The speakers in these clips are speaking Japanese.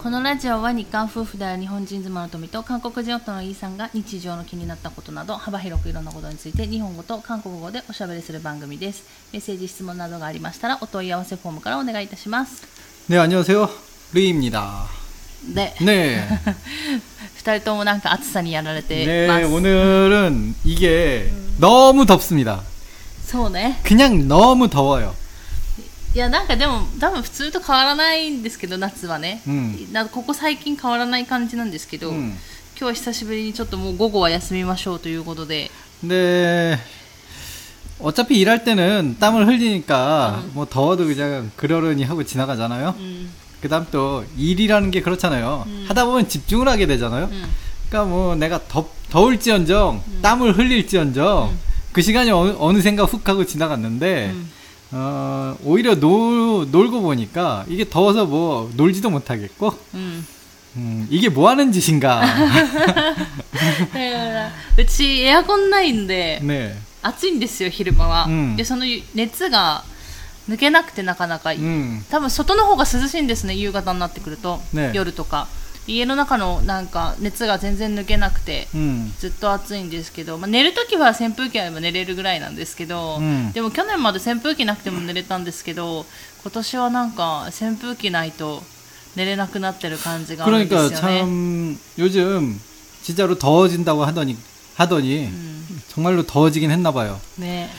このラジオは日韓夫婦である日本人妻の富と韓国人夫のイーさんが日常の気になったことなど幅広くいろんなことについて日本語と韓国語でおしゃべりする番組ですメッセージ質問などがありましたらお問い合わせフォームからお願いいたします 네, 안녕하세요. 르입니다. で 네. 二人ともなんか暑さにやられて 네, ます、 오늘은 이게 너무 덥습니다. そうね 그냥 너무 더워요. いやなんかでも多分普通と変わらないんですけど夏はね、うんなんかここ最近変わらない感じなんですけど、 음. 今日は久しぶりにちょっともう午後は休みましょうということで 근데 어차피 일할 때는 땀을 흘리니까 뭐 더워도 그냥 그러려니 하고 지나가잖아요. うん、 그다음 또 일이라는 게 그렇잖아요. 하다 보면 집중을 하게 되잖아요. うん、 그러니까 뭐 내가 덥, 더울지언정 땀을 흘릴지언정 그 시간이 어느, 어느샌가 훅 하고 지나갔는데 음. 어, 오히려 놀, 놀고 보니까 이게 더워서 뭐 놀지도 못하겠고 うん、 음, 이게 뭐 하는 짓인가 だからうちエアコンないんで 네 暑いんですよ昼間は、うんでその熱が抜けなくてなかなか、 음, 多分外の方が涼しいんですね夕方になってくると、ね夜とか 家の中のなんか熱が全然抜けなくて 음, ずっと暑いんですけど、まあ、寝るときは扇風機あれば寝れるぐらいなんですけど、うんでも去年まで扇風機なくても寝れたんですけど今年はなんか扇風機ないと寝れなくなってる感じがあるんで 그러니까 すよね。 참 요즘 진짜로 더워진다고 하더니 하더니 うん、 정말로 더워지긴 했나 봐요. ね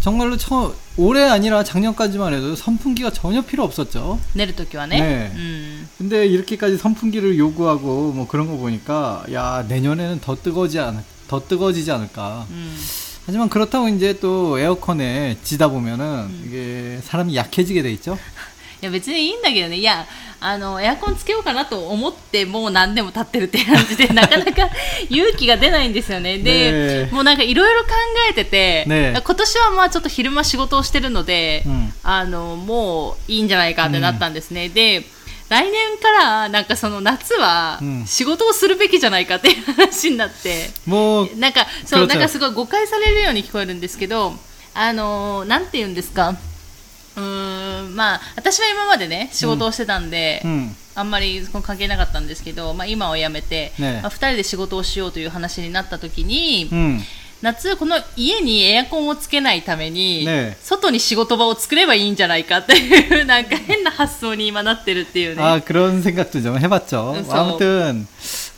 정말로 처, 올해 아니라 작년까지만 해도 선풍기가 전혀 필요 없었죠. 내르토교환에. 네. 음. 근데 이렇게까지 선풍기를 요구하고 뭐 그런 거 보니까 야 내년에는 더 뜨거지 않을 더 뜨거지지 않을까. 음. 하지만 그렇다고 이제 또 에어컨에 지다 보면은 음. 이게 사람이 약해지게 돼 있죠. いや別にいいんだけどね。いやあのエアコンつけようかなと思ってもう何でも立ってるって感じで なかなか勇気が出ないんですよね。でもうなんかいろいろ考えてて、ね、今年はまあちょっと昼間仕事をしてるので、うん、あのもういいんじゃないかってなったんですね、うん、で来年からなんかその夏は仕事をするべきじゃないかっていう話になって、うん、もうなんかそうなんかすごい誤解されるように聞こえるんですけどあの、なんて言うんですか？うーんまあ私は今までね仕事をしてたんで、 음, あんまりその関係なかったんですけど、まあ今は辞めて、ねまあ二人で仕事をしようという話になった時に、 음. 夏この家にエアコンをつけないために、ね外に仕事場を作ればいいんじゃないかっていうなんか変な発想に今なってるっていうね。 아 그런 생각도 좀 해봤죠. 그래서- 아무튼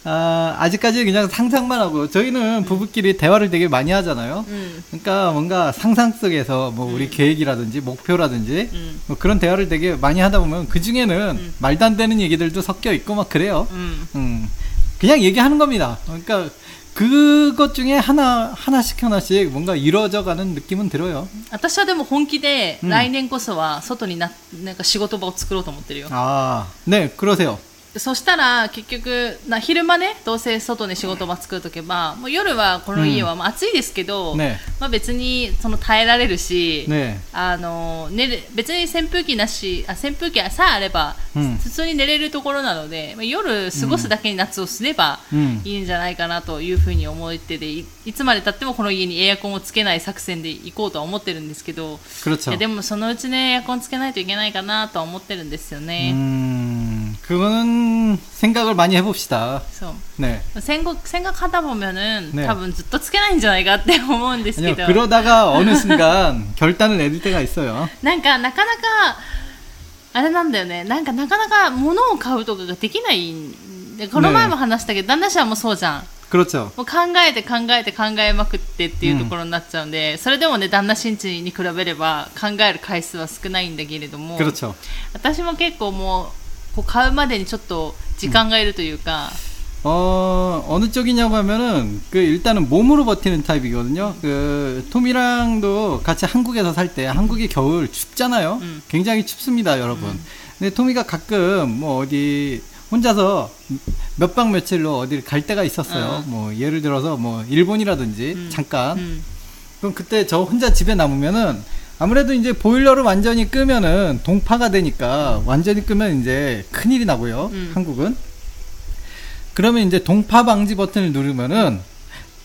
아, 아직까지 그냥 상상만 하고 저희는 부부끼리 대화를 되게 많이 하잖아요. うん、 그러니까 뭔가 상상 속에서 뭐 우리 계획이라든지 목표라든지 음. 뭐 그런 대화를 되게 많이 하다 보면 그 중에는 말도 안 되는 얘기들도 섞여 있고 막 그래요. うん、 음, 그냥 얘기하는 겁니다. 그러니까 그것 중에 하나 하나씩 하나씩 뭔가 이루어져가는 느낌은 들어요. 私はでも本気でうん来年こそは外にななんか仕事場を作ろうと思ってるよ。 아, 네, 그러세요. そしたら結局な昼間ねどうせ外で仕事場作っとけば、もう夜はこの家は、まあ、暑いですけど、ね、まあ、別にその耐えられるし、ね、あの寝る別に扇風機なしあ扇風機さえあれば、普通に寝れるところなので、夜過ごすだけに夏をすればいいんじゃないかなというふうに思ってていつまでたってもこの家にエアコンをつけない作戦で行こうとは思ってるんですけどでもそのうちねエアコンつけないといけないかなとは思ってるんですよね。 음, 그거는 생각을 많이 해봅시다. そう 네. 생각생각하다보면은 ね多分ずっとつけないんじゃないかって思うんですけ 아니요, ど 그러다가 어느 순간 결단을 내릴 때가 있어요. なんかなかなかあれなんだよねなんかなかなか物を買うとかができないんでこの前も話したけど、旦那氏はもうそうじゃん 그렇죠. もう考えて考えて考えまくってっていうところになっちゃうんで、それでもね旦那新地に比べれば考える回数は少ないんだけれども 그렇죠. 私も結構もうこう 買うまでにちょっと時間がいるというか、 어, 어느 쪽이냐고 하면은, 그, 일단은 몸으로 버티는 타입이거든요. 그, 톰이랑도 같이 한국에서 살 때, 한국이 겨울 춥잖아요. 음. 굉장히 춥습니다, 여러분. 근데 토미가 가끔, 뭐, 어디, 혼자서 몇 박 며칠로 어디를 갈 때가 있었어요. 어. 뭐, 예를 들어서 뭐, 일본이라든지, 음. 잠깐. うん、 그럼 그때 저 혼자 집에 남으면은, 아무래도 이제 보일러를 완전히 끄면은 동파가 되니까 완전히 끄면 이제 큰일이 나고요. 음. 한국은. 그러면 이제 동파 방지 버튼을 누르면은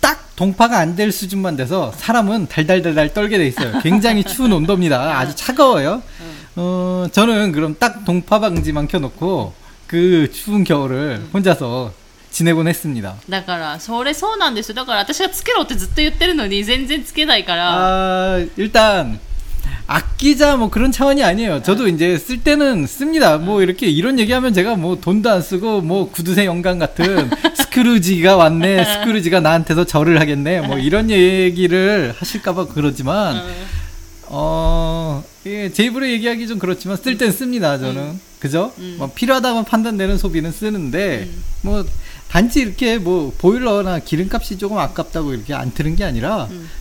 딱 동파가 안 될 수준만 돼서 사람은 달달달달 떨게 돼 있어요. 굉장히 추운 온도입니다. 아주 차가워요. 어, 저는 그럼 딱 동파 방지만 켜놓고 그 추운 겨울을 혼자서 지내곤 했습니다. だからそれそうなんですよだから私がつけろってずっと言ってるのに全然つけないから 아, 일단 아끼자 뭐 그런 차원이 아니에요. 저도 이제 쓸 때는 씁니다. 뭐 이렇게 이런 얘기하면 제가 뭐 돈도 안 쓰고 뭐 구두쇠 영감 같은 스크루지가 왔네. 스크루지가 나한테서 절을 하겠네. 뭐 이런 얘기를 하실까봐 그러지만 어, 예, 제 입으로 얘기하기 좀 그렇지만 쓸 땐 씁니다. 저는 그죠? 음. 뭐 필요하다고 판단되는 소비는 쓰는데 뭐 단지 이렇게 뭐 보일러나 기름값이 조금 아깝다고 이렇게 안 트는 게 아니라 음.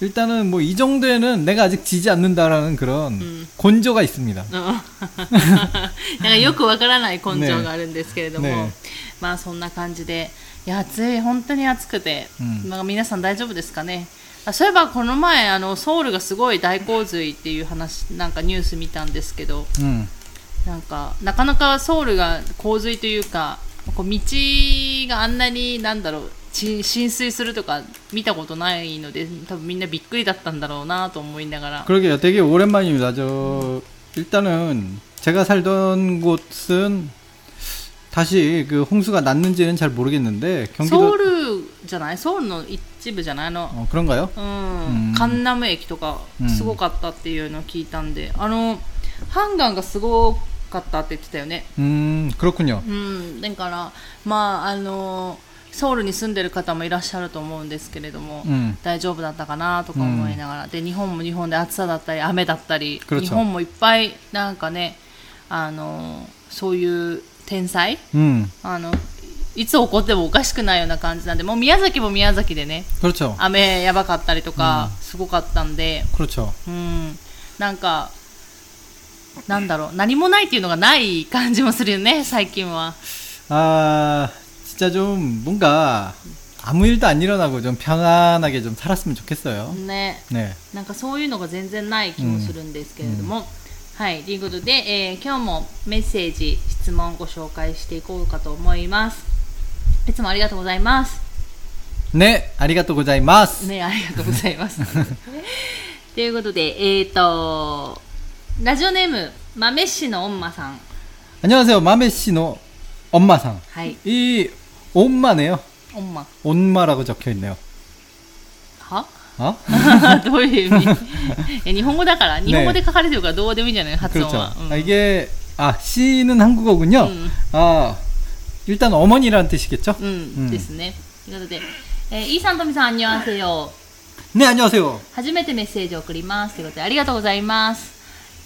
일단은 뭐 이 정도에는 내가 아직 지지 않는다라는 그런 음. 곤조가 있습니다. うんなんかよくわからない根性があるんですけれども、ねねまあそんな感じでいや暑い本当に暑くて、うんなんか皆さん大丈夫ですかねあそういえばこの前あのソウルがすごい大洪水っていう話なんかニュース見たんですけど 음. なんかなかなかソウルが洪水というかこう道があんなになんだろうち 浸水するとか見たことないので多分みんなびっくりだったんだろうなと思いながら 그러게요. 되게 오랜만입니다. 저 일단은 제가 살던 곳은 다시 그 홍수가 났는지는 잘 모르겠는데 ソウ 경기도 ルじゃないソウルの一部じゃないあの 어, 그런가요? うんうんカンナム駅とかうんすごかったっていうのを聞いたんで、あのハンガンがすごかったって言ってたよね 음 그렇군요. うんだからまああの ソウルに住んでる方もいらっしゃると思うんですけれども、うん、大丈夫だったかなとか思いながら、うん、で日本も日本で暑さだったり雨だったり日本もいっぱいなんかねあのそういう天才、うん、あのいつ起こってもおかしくないような感じなんでもう宮崎も宮崎でね雨やばかったりとか、すごかったんで、うん、なんかなんだろう何もないっていうのがない感じもするよね最近は。あ 진짜 좀 뭔가 아무 일도 안 일어나고 좀 평안하게 좀 살았으면 좋겠어요. ね、 네. なんかそういうのが全然ない気もするんですけれども。はい、ということで、えー今日もメッセージ、質問をご紹介していこうかと思います。いつもありがとうございます。 네, 아리가또 고자이마스. ね、ありがとうございます。ということで、えっ、と、ラジオネーム、豆氏のおんまさん。 안녕하세요. 마메 씨노 엄마상. はい、 이 엄마네요. おんま。 온마라고 적혀 있네요. は 어? どういう意味いや日本語だから日本語で書かれてるからどうでもいいんじゃない発音 그렇죠. は、うん 아, 이게 아 씨는 한국어군요. 음. 아 일단 어머니라는 뜻이겠죠? うんうんですねということで、えー、イーさんとみさん、あんにわせよ。 네 안녕하세요. 初めてメッセージを送ります。ということで、ありがとうございます。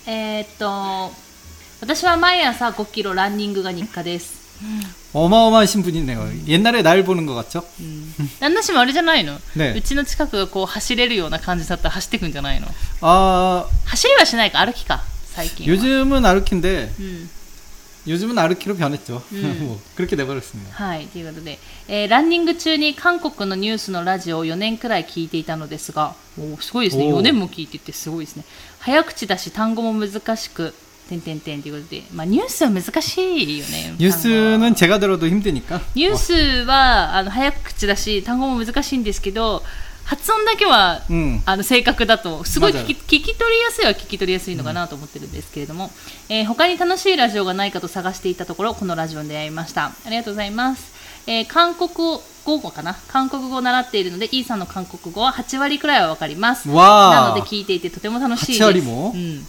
えーっと、私は毎朝5キロランニングが日課です。 어마어마하신 분이네 요. 음. 옛날에 날 보는 것 같 죠? 음. 난나씨 말이잖아 요. 네. うちの近くがこう走れるような感じだったら走ってくんじゃないの? 아. 走りはしないか？歩きか？最近요즘은歩き인 데. 요즘은 아르키변했 죠. 뭐그렇게 돼버렸습니 다. はいということで、え、ランニング中に韓国のニュースのラジオを4年くらい聞いていたのですが、おすごいですね。4年も聞いててすごいですね。早口だし単語も難しく、て땡땡땡 이것 들. 막 뉴스는難しいよね.ースは。제가 들어도 힘드니 까. は、あの早口だし単語も難しいんですけど発音だけは、うん、あの正確だとすごい聞き聞き取りやすいは聞き取りやすいのかなと思ってるんですけれども、うん、えー、他に楽しいラジオがないかと探していたところこのラジオに出会いました。ありがとうございます、えー、韓国語かな？韓国語を習っているのでイーさんの韓国語は8割くらいは分かります。なので聞いていてとても楽しいです。8割も、うん。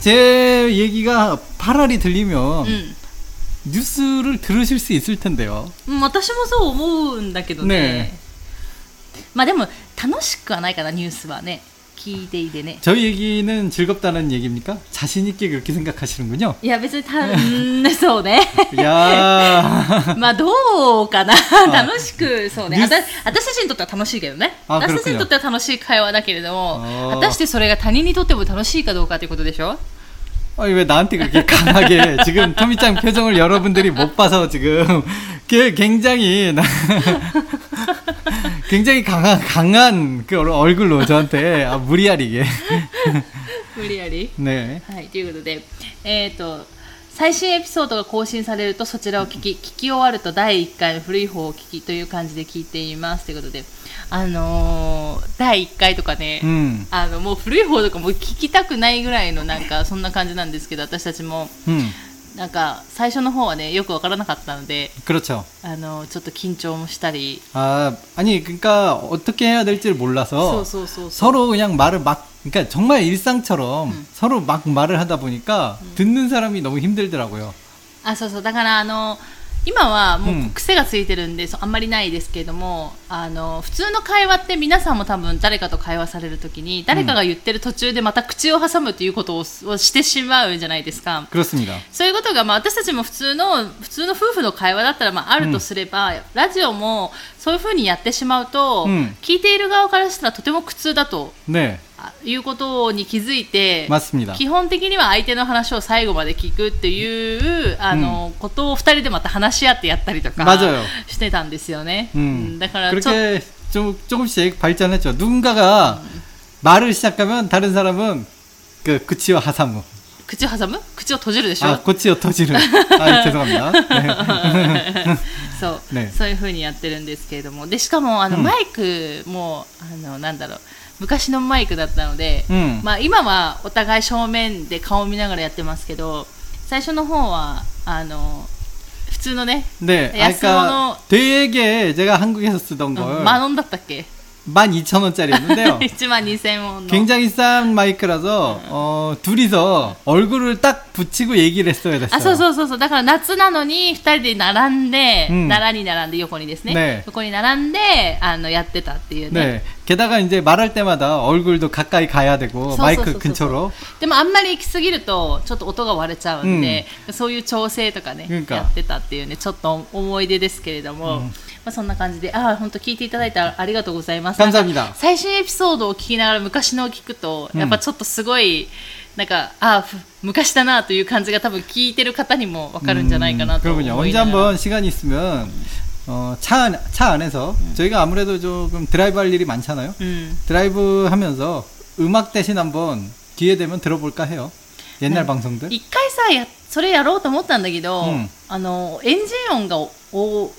제 얘기가 파랄이 들리면 うん、 뉴스를 들으실 수 있을 텐데요. うん私もそう思うんだけどねね まあでも楽しくはないかなニュースはね 聞いていてね 저희 얘기는 즐겁다는 얘기입니까? 자신 있게 그렇게 생각하시는군요. いや別にたうんそうね 야. まあどうかな楽しくそうねニュースあた私たちにとっては楽しいけどねあ私たちにとっては楽しい会話だけれどもあー果たしてそれが他人にとっても楽しいかどうかということでしょ 아니 왜 나한테 그렇게 강하게 지금 토미짱 표정을 여러분들이 못 봐서 지금 걔 굉장히 나- 굉장히 강한 강한 그 얼굴로 저한테 아, 무리하리게 無理やり 네 はい、ということで、えっ、と、最新エピソードが更新されるとそちらを聞き、聞き終わると第1回の古い方を聞きという感じで聞いていますということで、あのー第1回とかね、 음, あの、もう古い方とかも聞きたくないぐらいのなんか、そんな感じなんですけど、私たちも、 음, なんか、最初の方はね、よくわからなかったので、 그렇죠. あの、ちょっと緊張もしたり、 아 아니 그러니까 어떻게 해야 될지를 そう 몰라서 そうそうそう。 서로 그냥 말을 막 그러니까 정말 일상처럼 서로 막 말을 하다 보니까 듣는 사람이 너무 힘들더라고요. あそうそうだからあの 今はもう癖がついてるんで、うん、あんまりないですけれどもあの普通の会話って皆さんも多分誰かと会話されるときに誰かが言ってる途中でまた口を挟むということをしてしまうんじゃないですか。そういうことが、まあ、私たちも普通の普通の夫婦の会話だったら、まあ、あるとすれば、うん、ラジオもそういうふうにやってしまうと、うん、聞いている側からしたらとても苦痛だと。ねいうことに気づいて 맞습니다. 基本的には相手の話を最後まで聞くっていうあの、ことを二人でまた話し合ってやったりとか 맞아요 してたんですよね。 음, うんだからちょ 그렇게 좀 조금씩 발전했죠. 누군가가 말을 시작하면 다른 사람은 그 그치와 하사무. 口を挟む口を閉じるでしょ、 아, 고치와 터지는. 아, 죄송합니다. 네. そう、ねそういうふうにやってるんですけれどもでしかもあの、うんマイクもあのなんだろう 昔のマイクだったので、 음. まあ、今はお互い正面で顔を見ながらやってますけど最初の方はあの普通のね、 네. 아, 야스모노- 그러니까 되게 제가 한국에서 쓰던 うん 걸 マノンだったっけ 12,000원짜리였는데요. 1万2000ウォンの 굉장히 싼 마이크라서 어, 둘이서 얼굴을 딱 붙이고 얘기를 했어야 됐어요. あそうそうそうそうだから夏なのに2人で並んで、うん並に並んで横にですねね横に並んであのやってたっていうね 네. 게다가 이제 말할 때마다 얼굴도 가까이 가야 되고 そうそうそうそう 마이크 근처로 でもあんまり行き過ぎるとちょっと音が割れちゃうんで、そういう調整とかねなんかやってたっていうねちょっと思い出ですけれども、 まあ、そんな感じでああ本当聞いていただいてありがとうございます 감사합니다. なんか最新エピソードを聞きながら昔のを聞くとやっぱちょっとすごい、なんかああふ昔だなという感じが多分聞いてる方にもわかるんじゃないかなと思い 그렇군요. な 언제 がら 한번 시간이 있으면 어, 차, 안, 차 안에서 저희가 아무래도 조금 드라이브 할 일이 많잖아요. うん、 드라이브 하면서 음악 대신 한번 기회 되면 들어볼까 해요. 옛날 네. 방송들. 一回さやそれやろうと思ったんだけど、うんあのエンジン音がおお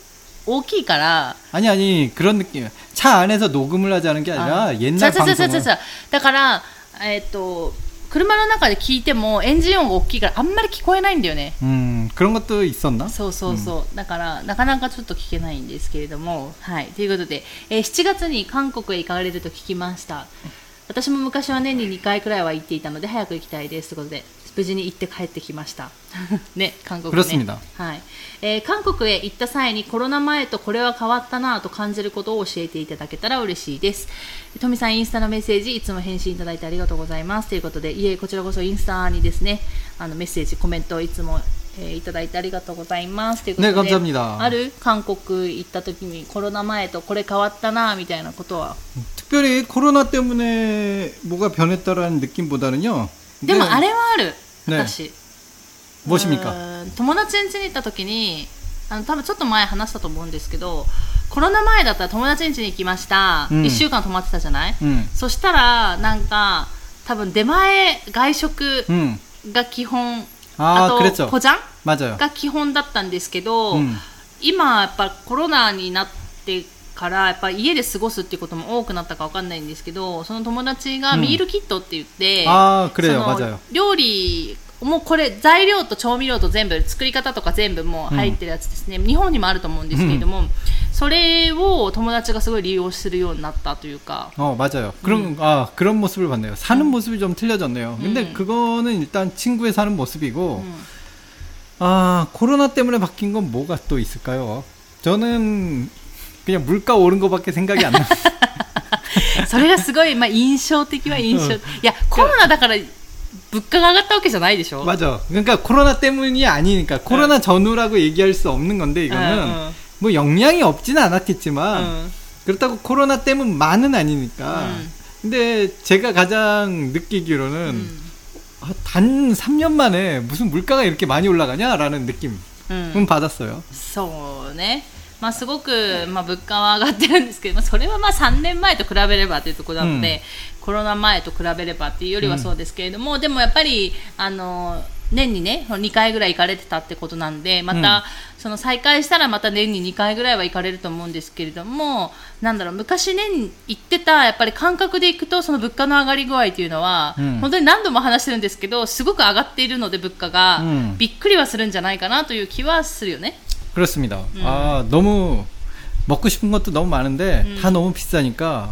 大きいから 아니 아니 그런 느낌. 차 안에서 녹음을 하자는 게 아니라 あ 옛날 ちゃちゃちゃちゃ 방송을 ちゃだからえっ、と車の中で聞いてもエンジン音が大きいからあんまり聞こえないんだよね 음 그런 것도 있었나? そうそうそう、だからなかなかちょっと聞けないんですけれどもはいということで、えー7月に韓国へ行かれると聞きました私も昔は年に2回くらいは行っていたので早く行きたいですということで 無事に行って帰ってきましたね韓国ね 그렇습니다 はいえー韓国へ行った際にコロナ前とこれは変わったなと感じることを教えていただけたら嬉しいですトミさんインスタのメッセージいつも返信いただいてありがとうございますということでいえこちらこそインスタにですねあのメッセージコメントいつも、えーいただいてありがとうございますということで、 네 감사합니다. ある韓国行った時にコロナ前とこれ変わったなみたいなことは 특별히 코로나 때문에 뭐가 변했다라는 느낌보다는요. でも 이제 あれはある、 ね私 무엇입니까? うーん友達ん家に行った時にあの多分ちょっと前話したと思うんですけどコロナ前だったら友達ん家に行きました、うん1週間泊まってたじゃない、 음, そしたらなんか多分出前外食 음, が基本、 아 あと 그랬죠. ポジャン 맞아요. が基本だったんですけど、 음, 今やっぱコロナになってからやっぱ家で過ごすっていうことも多くなったかわかんないんですけどその友達がうんミールキットって言って、 아 그래요, その 맞아요. 料理 もうこれ材料と調味料と全部作り方とか全部もう入ってるやつですね、日本にもあると思うんですけれども、それを友達がすごい利用するようになったというか 어 맞아요. 그런 아 그런 모습을 봤네요. 사는 모습이 좀 틀려졌네요. 근데 음. 그거는 일단 친구의 사는 모습이고 음. 아 코로나 때문에 바뀐 건 뭐가 또 있을까요? 저는 그냥 물가 오른 거밖에 생각이 안 나. それがすごい、まあ、印象的は印象、いやコロナだから 物価が上がったわけじゃないでしょ 맞아. 그러니까 코로나 때문이 아니니까 코로나 전후라고 얘기할 수 없는 건데 이거는 응, 응. 뭐 영향이 없지는 않았겠지만 응. 그렇다고 코로나 때문만은 아니니까. 음. 근데 제가 가장 느끼기로는 음. 아, 단 3년 만에 무슨 물가가 이렇게 많이 올라가냐라는 느낌은 うん、 받았어요. そうね、まあ、すごく、まあ、物価は上がってるんですけど、まあ、それはまあ3年前と比べればというところなので、 コロナ前と比べればっていうよりはそうですけれども、でもやっぱりあの年にね2回ぐらい行かれてたってことなんでまた、その再開したらまた年に2回ぐらいは行かれると思うんですけれどもなんだろう昔年行ってたやっぱり感覚で行くとその物価の上がり具合というのは、うん本当に何度も話してるんですけどすごく上がっているので物価が、うんびっくりはするんじゃないかなという気はするよね。 그렇습니다. 아 너무 먹고 싶은 것도 너무 많은데 음. 다 너무 비싸니까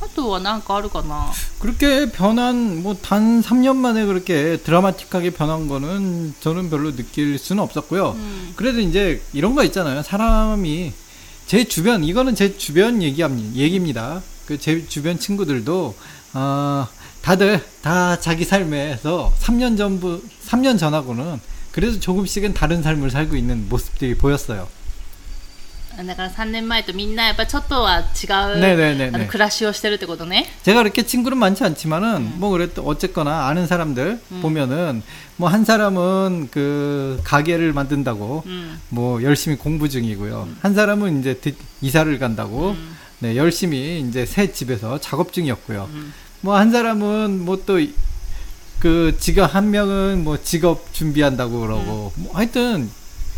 하도 원한 거ある 거나. 그렇게 변한 뭐 단 3년 만에 그렇게 드라마틱하게 변한 거는 저는 별로 느낄 수는 없었고요. 음. 그래도 이제 이런 거 있잖아요. 사람이 제 주변 이거는 제 주변 얘기합니다. 얘기입니다. 그 제 주변 친구들도 아 어, 다들 다 자기 삶에서 3년 전부 3년 전하고는 그래서 조금씩은 다른 삶을 살고 있는 모습들이 보였어요. だから3年前とみんなやっぱちょっとは違う、ねねねねあの暮らしをしてるってことね 제가 그렇게 친구는 많지 않지만은 뭐 그래도 어쨌거나 아는 사람들 보면은 뭐 한 사람은 그 가게를 만든다고 うん、 뭐 열심히 공부 중이고요. 한 사람은 이제 드- 이사를 간다고 네, 열심히 이제 새 집에서 작업 중이었고요. 뭐 한 사람은 뭐 또 그 직업 한 명은 뭐 직업 준비한다고 그러고 뭐 하여튼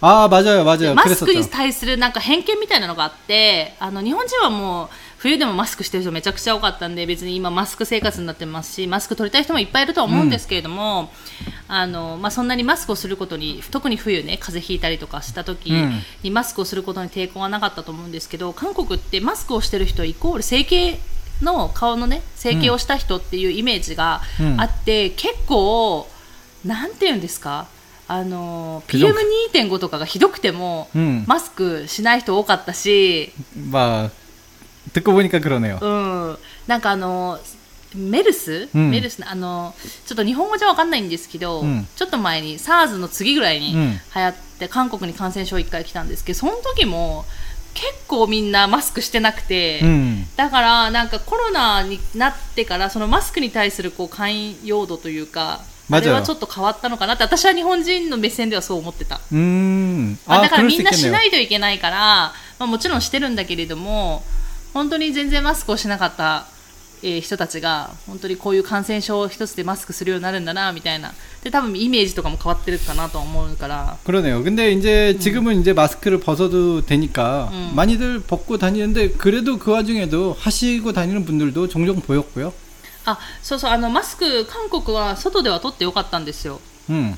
아 맞아요, 맞아요. マスクに 그랬었죠. 対するなんか偏見みたいなのがあってあの日本人はもう冬でもマスクしてる人めちゃくちゃ多かったんで別に今マスク生活になってますしマスク取りたい人もいっぱいいるとは思うんですけれども、あのまあ、そんなにマスクをすることに特に冬ね風邪ひいたりとかした時うんにマスクをすることに抵抗はなかったと思うんですけど韓国ってマスクをしてる人イコール整形の顔のね整形をした人っていうイメージがあって、結構なんて言うんですか あの PM2.5 とかがひどくても、うん、マスクしない人多かったしまあにかくろねよ、うん、なんかあのメルス、うん、メルスあのちょっと日本語じゃわかんないんですけど、うん、ちょっと前に SARS の次ぐらいに流行って、韓国に感染症1回来たんですけどその時も結構みんなマスクしてなくて、うん、だからなんかコロナになってからそのマスクに対するこう寛容度というかあ 맞아요 れはちょっと変わったのかなって私は日本人の目線ではそう思ってた。 음. あ 아, だから 그럴 み 수 んなし 있겠네요. ないといけないから、まあ、もちろんしてるんだけれども本当に全然マスクをしなかった、えー人たちが本当にこういう感染症一つでマスクするようになるんだなみたいなで多分イメージとかも変わってるかなと思うから 그러네요. 근데 이제 지금은 이제 마스크를 벗어도 되니까 음. 많이들 벗고 다니는데 그래도 그 와중에도 하시고 다니는 분들도 종종 보였고요. あそうそうあのマスク韓国は外では取ってよかったんですよ 음.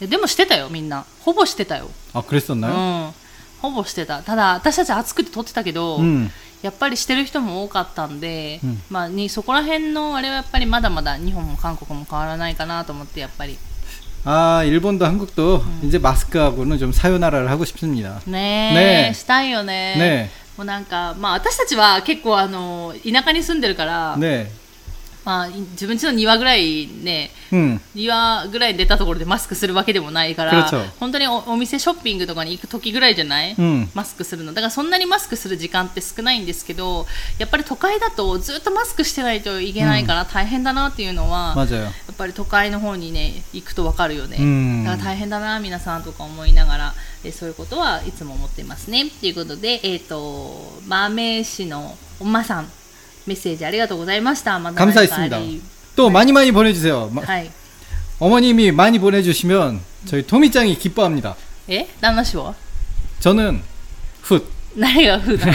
えでもしてたよみんなほぼしてたよ、 아 う 그랬었나요? ん、ほぼしてたただ私たち暑くて取ってたけど、 음. やっぱりしてる人も多かったんで、うんまあ、にそこら辺のあれはやっぱりまだまだ日本も韓国も変わらないかなと思ってやっぱり 아 일본도 한국도 이제 마스크하고는 좀 사요나라를 하고 싶습니다. ねえねえしたいよねねもうなんか、まあ、私たちは結構あの田舎に住んでるから、 네. まあ、自分ちの庭ぐらいね、うん、庭ぐらい出たところでマスクするわけでもないから、本当にお店ショッピングとかに行く時ぐらいじゃない、うん、マスクするの。だからそんなにマスクする時間って少ないんですけどやっぱり都会だとずっとマスクしてないといけないから大変だなっていうのは、うん、やっぱり都会の方にね行くと分かるよね、だから大変だな皆さんとか思いながらそういうことはいつも思ってますね。ということで、えーと、と市のおまさん。 メッセージありがとうございましたまた何かあり 감사했습니다. 또 많이 많이 보내주세요. 마- はい 어머님이 많이 보내주시면 저희 토미짱이 기뻐합니다. え旦那氏は 저는 훗. 何が普段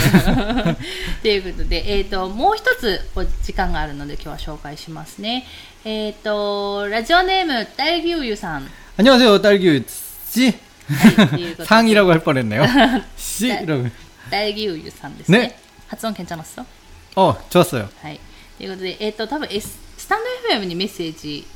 ということで、えー、ともう一つお時間があるので今日は紹介しますね。えっ、とラジオネーム大牛湯さん 안녕하세요, 딸기 씨. はいということで 상이라고 할 뻔했네요. 씨라고. 大牛湯さんですね。ね発音괜찮았어 어, 좋았어요. はい。ということで、えっ、と、多分、S、スタンド FM にメッセージ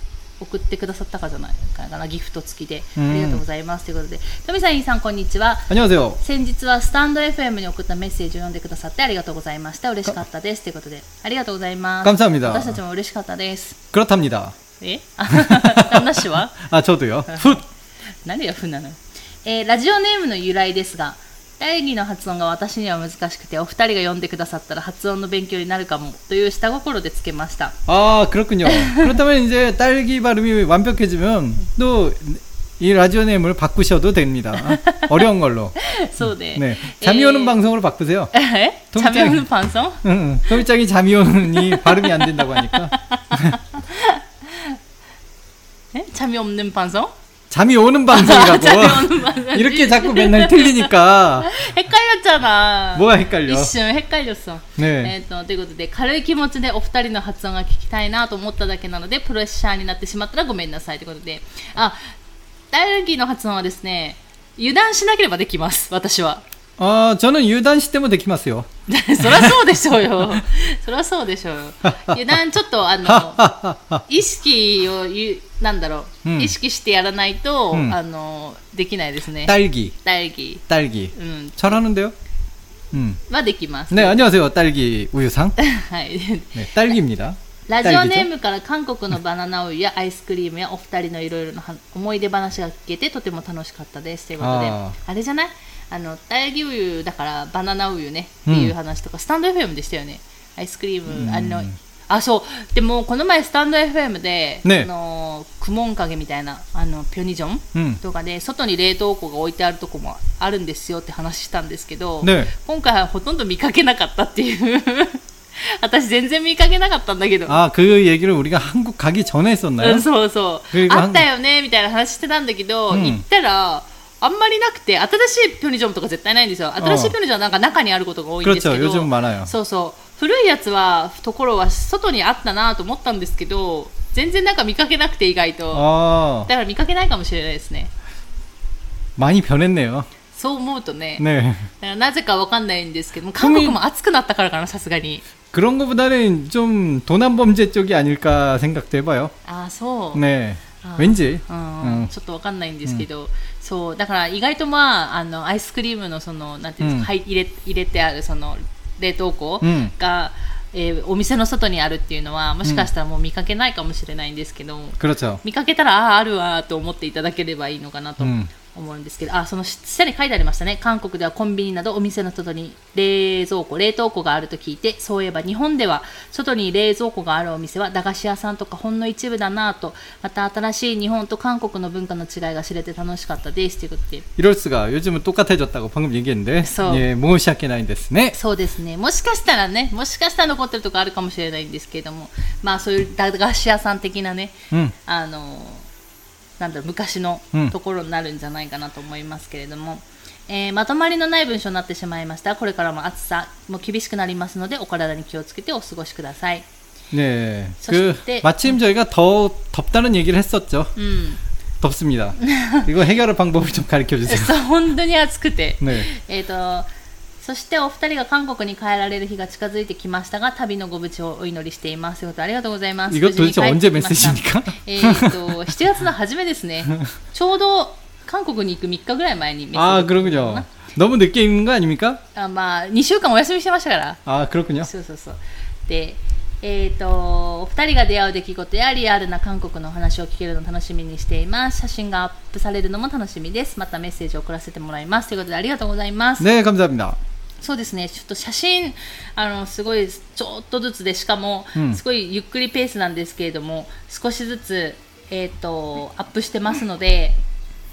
送ってくださったかじゃないかな、ギフト付きで。うんありがとうございます。ということで、富さん、イーさん、こんにちは。 안녕하세요. 先日はスタンド FM に送ったメッセージを読んでくださってありがとうございました。嬉しかったです。ということで、ありがとうございます。 감사합니다. 私たちも嬉しかったです。 그렇답니다. えあ旦那氏は 아, 저도요. 훗. 何がふなの、えーラジオネームの由来ですが 大義の発音が私には難しくてお二人が読んでくださったら発音の勉強になるかもという下心でつけました 아, 그렇군요. 그렇다면 이제 딸기 발음이 완벽해지면 또 이 라디오 네임을 바꾸셔도 됩니다. 어려운 걸로. そうで、 네. 잠이 오는 えー 방송으로 바꾸세요. え 동 チャミオンパンソン 응, 토미짱이 잠이 오는이 발음이 안 된다고 하니까 えチャミオンヌンパンソン 잠이 오는 방송이라고 チャミオンヌンパンソン 이렇게 자꾸 맨날 틀리니까 へっかりだっちゃな 뭐가 헷갈려. 一瞬へっかりですよ 네. えー、とということで軽い気持ちでお二人の発音が聞きたいなと思っただけなのでプレッシャーになってしまったらごめんなさいということであ大義の発音はですね油断しなければできます私は 어, 저는 유단 씨 때문에 되기마스요. そりゃそうでしょうよそりゃそうでしょうよ油断ちょっとあの意識を言うなんだろう、うん意識してやらないと、うんあのできないですね 딸기, 大義 딸기. うん 잘하는데요? 음. はできます、 네, 안녕하세요. 딸기 우유상. はい、 네, 딸기입니다. ラジオネームから韓国のバナナウイやアイスクリームやお二人のいろいろなは思い出話が聞けてとても楽しかったですということでああれじゃない あの딸기ウユだからバナナウユねっていう話とか、スタンド FM でしたよねアイスクリーム、あのあそうでもこの前スタンド FM で、ねあのクモン影みたいなあのピョニジョン 음. とかで外に冷凍庫が置いてあるとこもあるんですよって話したんですけど、ね今回はほとんど見かけなかったっていう私全然見かけなかったんだけど 아, 그 얘기를 우리가 한국 가기 전에 했었나요? うん、そうそうそれがあったよねみたいな話してたんだけど、うん行ったら あんまりなくて新しいピョニジョンとか絶対ないんですよ新しいピョニジョンはなんか中にあることが多いんです 그렇죠. けど 요즘 많아요. そうそう古いやつはところは外にあったなと思ったんですけど全然なんか見かけなくて意外と 아, だから見かけないかもしれないですね 많이 변했네요. そう思うとね 네. だからなぜかわかんないんですけども韓国も暑くなったからかなさすがに 그런 것보다는 좀 도난 범죄 쪽이 아닐까 생각도 해봐요. ああそう、 네. 아. 왠지. うんうんちょっとわかんないんですけど、 そうだから意外とまああのアイスクリームのそのなんていうんですか、うん、入れ入れてあるその冷凍庫が、うん、えー、お店の外にあるっていうのはもしかしたらもう見かけないかもしれないんですけど、うん、見かけたらあああるわと思っていただければいいのかなと。思うんですけど、あその下に書いてありましたね韓国ではコンビニなどお店の外に冷蔵庫冷凍庫があると聞いてそういえば日本では外に冷蔵庫があるお店は駄菓子屋さんとかほんの一部だなとまた新しい日本と韓国の文化の違いが知れて楽しかったですということで 이럴 수가 요즘은 똑같아졌다고 방금 얘기했는데 소. 예, 모시아케나인ですね.そうですねもしかしたらねもしかしたら残ってるとこあるかもしれないんですけれどもまあそういう駄菓子屋さん的なね 음. あの なんだろう昔のうんところになるんじゃないかなと思いますけれども、えーまとまりのない文章になってしまいましたこれからも暑さも厳しくなりますのでお体に気をつけてお過ごしください 네. 저 그 때- 마침 저희가 더 덥다는 얘기를 했었죠. うん 덥습니다. 이거 해결할 방법을 좀 가르쳐 주세요. そう本当に暑くて、 네. えー、と そしてお二人が韓国に帰られる日が近づいてきましたが、旅のご無事をお祈りしています。ということありがとうございます。どう도대체언えっと、7月の初めですね。ちょうど韓国に行く3日ぐらい前にメッセージを送った너무 늦게 입는 거 아닙니 까? 아, 마, 2週間お休みしてましたから. 아, 그렇군 요. そうそうそう.で,えっとお二人が出会う出来事やリアルな韓国の話を聞けるの楽しみにしています。写真がアップされるのも楽しみです。またメッセージを送らせてもらいます。ということでありがとうございます。 네, 감사합니 다. そうですね、ちょっと写真、あの、すごい、ちょっとずつで、しかもうん、すごいゆっくりペースなんですけれども、少しずつ、えっ、と、アップしてますので、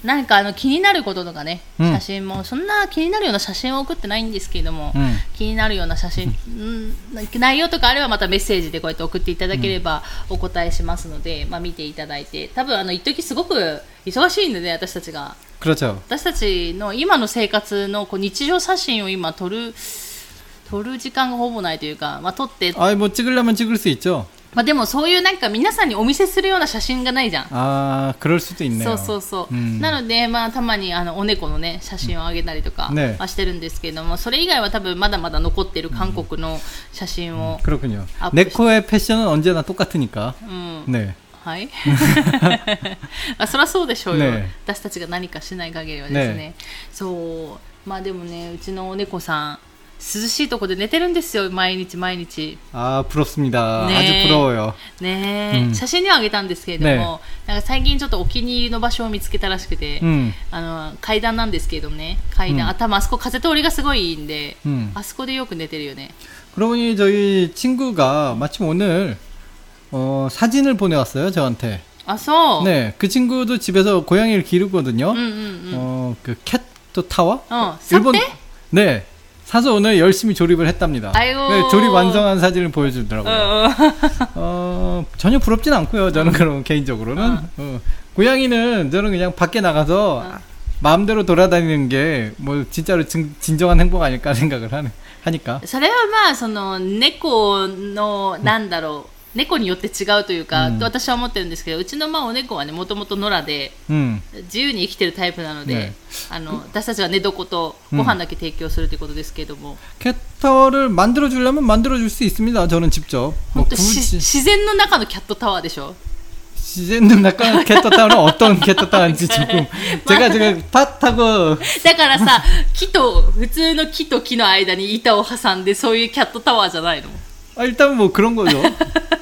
なんかあの気になることとかね、うん写真もそんな気になるような写真を送ってないんですけれども、うん気になるような写真、うん、内容とかあればまたメッセージでこうやって送っていただければお答えしますので、まあ見ていただいて、多分あの一時すごく忙しいんでね、私たちが。 그렇죠. 私たちの今の生活のこう日常写真を今撮る撮る時間がほぼないというか、まあ、撮って、 아, 뭐 찍으려면 찍을 수 있죠. まあ、でもそういうなんか皆さんにお見せするような写真がないじゃん。 아, 그럴 수도 있네요. そうそうそう、うんなので、まあ、たまにあのお猫の、ね、写真をあげたりとかねはしてるんですけれども、それ以外は多分まだまだ残ってる韓国の写真を、 그렇군요. 아, 네코의 패션은 언제나 똑같으니까. うん、 네. はいあそりゃそうでしょうよ、ね私たちが何かしない限りはですねねそうまあでもねうちのお猫さん 涼しいとこで寝てるんですよ毎日毎日 아, 부럽습니다. 네. 아주 부러워요. ねえ、うん写真にはあげたんですけれども、なんか最近ちょっとお気に入りの場所を見つけたらしくて、 음. あの階段なんですけれどもね階段、うん頭あそこ風通りがすごいいいんで、 음. あそこでよく寝てるよね 그러고 보니 저희 친구가 마침 오늘 어, 사진을 보내왔어요, 저한테. あそう、 네, 그 친구도 집에서 고양이를 기르거든요. うんうんうん、 어, 그 캣도 타워? うん、さて 네. 사서 오늘 열심히 조립을 했답니다. 아이고. 네, 조립 완성한 사진을 うん 보여주더라고요. うん 어, 전혀 부럽진 않고요. 저는 그럼 개인적으로는. 어, 고양이는 저는 그냥 밖에 나가서 어. 마음대로 돌아다니는 게 뭐 진짜로 진, 진정한 행복 아닐까 생각을 하는, 하니까. それはまあその猫のなんだろう 猫によって違うというか、うんと私は思ってるんですけどうちのまあお猫はねもともと野良で 음. 自由に生きてるタイプなので、ねあの私たちは寝床とご飯だけ提供するということですけれども、 캣타워를 만들어 주려면 만들어 줄 수 있습니다. 저는 직접. 뭐 本当し 굳이 自然の中のキャットタワーでしょ 시즌 약간 캣타워는 어떤 캣타워인지 조금 제가 지금 밭하고 だからさ木と普通の木と木の間に板を挟んでそういうキャットタワーじゃないの 아, 일단 뭐 그런 거죠.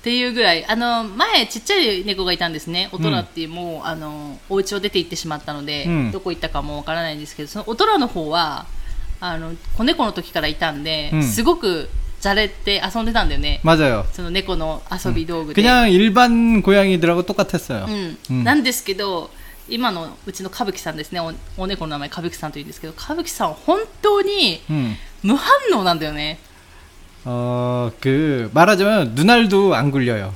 っていうぐらいあの前ちっちゃい猫がいたんですね大人っていう、もうあのお家を出て行ってしまったので、うんどこ行ったかもわからないんですけどその大人の方はあの子猫の時からいたんで、うんすごくじゃれって遊んでたんだよね 맞아요. その猫の遊び道具で。 그냥 일반 고양이들하고 똑같았어요. うんうんなんですけど今のうちの歌舞伎さんですねおお猫の名前歌舞伎さんというんですけど歌舞伎さんは本当に 음. 無反応なんだよね 어, 그 말하자면 눈알도 안 굴려요.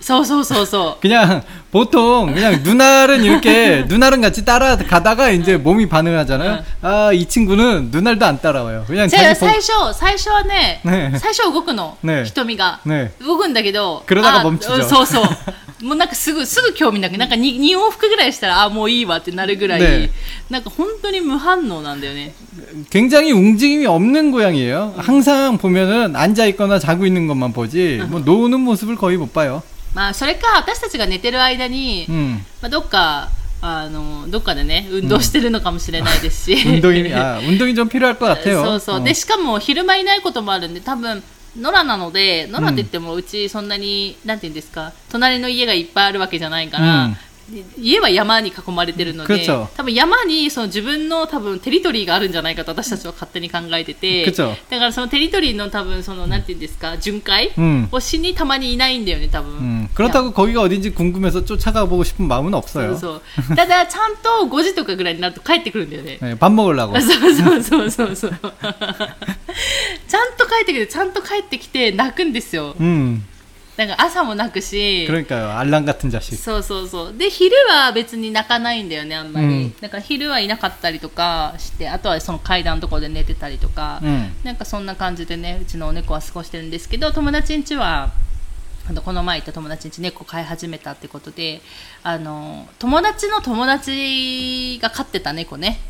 そうそうそうそ 그냥 보통 그냥 눈알은 이렇게 눈알은 같이 따라가다가 이제 몸이 반응하잖아요. 아, 이 친구는 눈알도 안 따라와요. 그냥 うじゃあ 자기 보, 最初最初はねね最初は動くの、ね瞳が、ね動くんだけど黒田があボンチじゃんうんそうそう もうなんかすぐすぐ興味なくなんか 2, 2往復ぐらいしたらあもういいわってなるぐらい、ねなんか本当に無反応なんだよね 굉장히 움직임이 없는 고양이에요. 항상 보면은 앉아 있거나 자고 있는 것만 보지 뭐 노는 모습을 거의 못 봐요. まあそれか私たちが寝てる間に、 음. まあ、どっかあのどっかでね運動してるのかもしれないですし、 운동이 아, 운동이 좀 필요할 것 같아요. そうそう、 어. でしかも昼間いないこともあるんで多分 野良なので野良って言ってもうちそんなに、なんて言うんですか隣の家がいっぱいあるわけじゃないから、うん家は山に囲まれてるので 그렇죠 多分山にその自分の多分テリトリーがあるんじゃないかと私たちは勝手に考えてて 그렇죠 だからそのテリトリーの多分そのなんて言うんですか巡回 음. をしにたまにいないんだよね多分、 음. 그렇다고 거기가 어딘지 궁금해서 쫓아가 보고 싶은 마음은 そう 없어요. そうただちゃんと5時とかぐらいになると帰ってくるんだよね 네, 밥 먹으려고. そうそうそうそうそうちゃん と帰ってきてちゃんと帰ってきて泣くんですよ 음. なんか朝も泣くし 그러니까요. 알람 같은 자식. そうそうそうで昼は別に泣かないんだよねあんまり、うんだから昼はいなかったりとかしてあとはその階段のところで寝てたりとか、 음. なんかそんな感じでねうちのお猫は過ごしてるんですけど友達ん家は あのこの前行った友達ん家猫飼い始めたってことであの友達の友達が飼ってた猫ね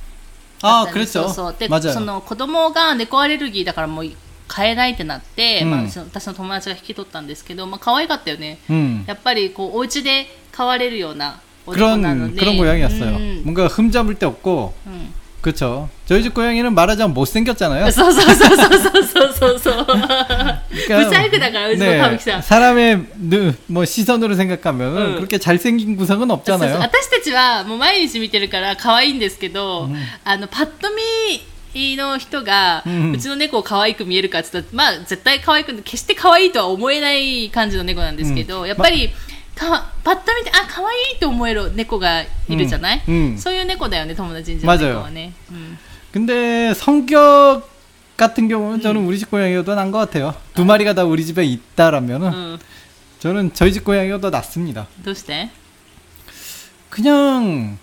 아 だったんです 그랬죠 そうそうで 맞아요 その子供が猫アレルギーだからもう 飼えないってなって、うんまあ、その私の友達が引き取ったんですけど、まあ可愛かったよね、 음. やっぱりこうお家で飼われるようなお猫なの 그런 で 그런 고양이였어요. 음, 뭔가 흠 잡을 데 없고 うん、 그렇죠. 저희 집 고양이는 말하자면 못생겼잖아요. そうそうそうそうそうそうそう 그러니까 ブサイクだからうちの歌舞伎さん 사람의 눈, 뭐 시선으로 생각하면 응. 그렇게 잘생긴 구석은 そうそう 없잖아요. 私たちはもう毎日見てるから可愛いんですけど、あのパッと見 の人が、ううんちの猫を可愛く見えるかって言ったら、まあ、絶対可愛く決して可愛いとは思えない感じの猫なんですけど、うんやっぱり、かパッと見てあ可愛いと思える猫がいるじゃない、うんうんそういう猫だよね友達んちの猫はね、うん 근데 성격 같은 경우는 저는 우리 집 고양이가 난 것 같아요. 두 마리가 다 우리 집에 있다라면은 うん、 저는 저희 집 고양이가 더 낫습니다. どうして 그냥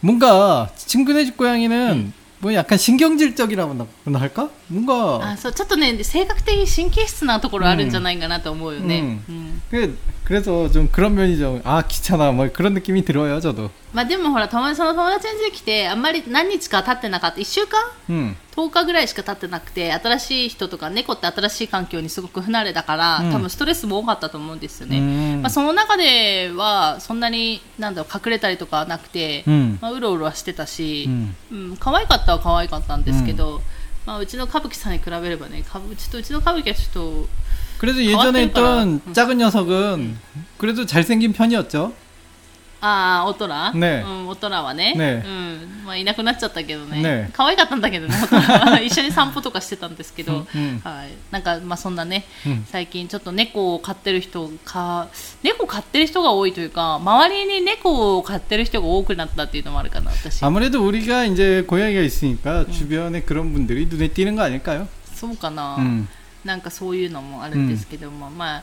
뭔가 친구네 집 고양이는 뭐 약간 신경질적이라고 할까? 뭔가 あそうちょっとね性格的に神経質なところあるんじゃないかなと思うよね、うん、 그, 그래서 좀 그런 면이 좀, 아, 귀찮아. 뭐 그런 느낌이 들어요, 저도. まあでもほら友達その友達ん家に来てあんまり何日か経ってなかった1週間 음. 10日ぐらいしか経ってなくて新しい人とか猫って新しい環境にすごく不慣れだから、うん多分ストレスも多かったと思うんですよね、うんまあ、その中ではそんなになんだろう隠れたりとかはなくて、 음. まあ、うろうろはしてたし、 음. うん可愛かったは可愛かったんですけど、 まあ、うちの歌舞伎さんに比べればねかうちとうちの歌舞伎はちょっと 그래도 예전에 가왔으니까. 있던 작은 녀석은 그래도 잘생긴 편이었죠. ああ、オトラねうん、オトラはね。ねうん。まあ、いなくなっちゃったけどね。ね可愛かったんだけどね、オトラは一緒に散歩とかしてたんですけど、うんうんはい。なんか、まあ、そんなね、うん最近ちょっと猫を飼ってる人か、猫飼ってる人が多いというか、周りに猫を飼ってる人が多くなったっていうのもあるかな、私。 아무래도 우리가 이제 고양이가 있으니까 주변에 그런 분들이 눈에 띄는 거 아닐까요? そうかな。 음. なんかそういうのもあるんですけども、まあ、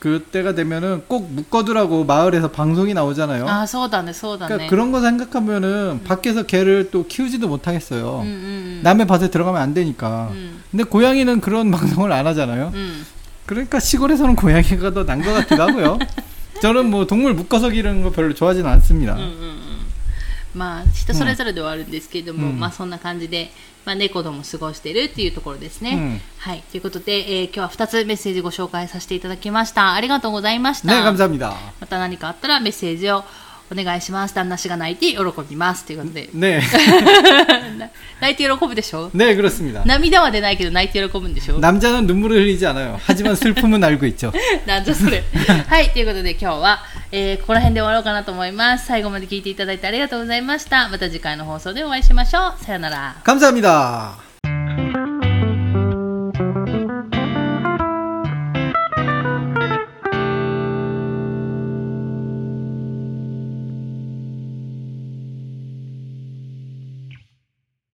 그때가 되면은 꼭 묶어두라고 마을에서 방송이 나오잖아요. 아, 서다네, 서다네. 그러니까 그런 거 생각하면은 음. 밖에서 개를 또 키우지도 못하겠어요. 음, 음, 음. 남의 밭에 들어가면 안 되니까. 음. 근데 고양이는 그런 방송을 안 하잖아요. 음. 그러니까 시골에서는 고양이가 더 난 것 같기도 하고요. 저는 뭐 동물 묶어서 기르는 거 별로 좋아하진 않습니다. まあ、人それぞれではあるんですけれども、うん、まあ、そんな感じで、まあ、猫ども過ごしているっていうところですね。うん、はい、ということで、えー、今日は2つメッセージご紹介させていただきました。ありがとうございました。ね、また何かあったらメッセージをお願いします。旦那氏が泣いて喜びます。ということで。 네. 泣いて喜ぶでしょ 네, 그렇습니다. 涙は出ないけど泣いて喜ぶんでしょ 남자는 눈물을 흘리지 않아요. 하지만 슬픔은 알고 있죠. なんじゃそれ。はい。ということで今日は、えーここら辺で終わろうかなと思います。最後まで聞いていただいてありがとうございました。また次回の放送でお会いしましょう。さよなら。 감사합니다.